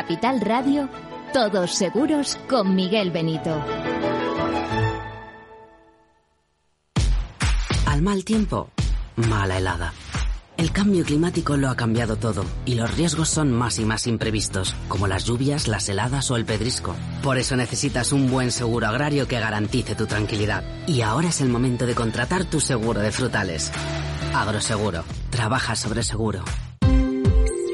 Capital Radio, todos seguros con Miguel Benito. Al mal tiempo, mala helada. El cambio climático lo ha cambiado todo y los riesgos son más y más imprevistos, como las lluvias, las heladas o el pedrisco. Por eso necesitas un buen seguro agrario que garantice tu tranquilidad. Y ahora es el momento de contratar tu seguro de frutales. Agroseguro. Trabaja sobre seguro.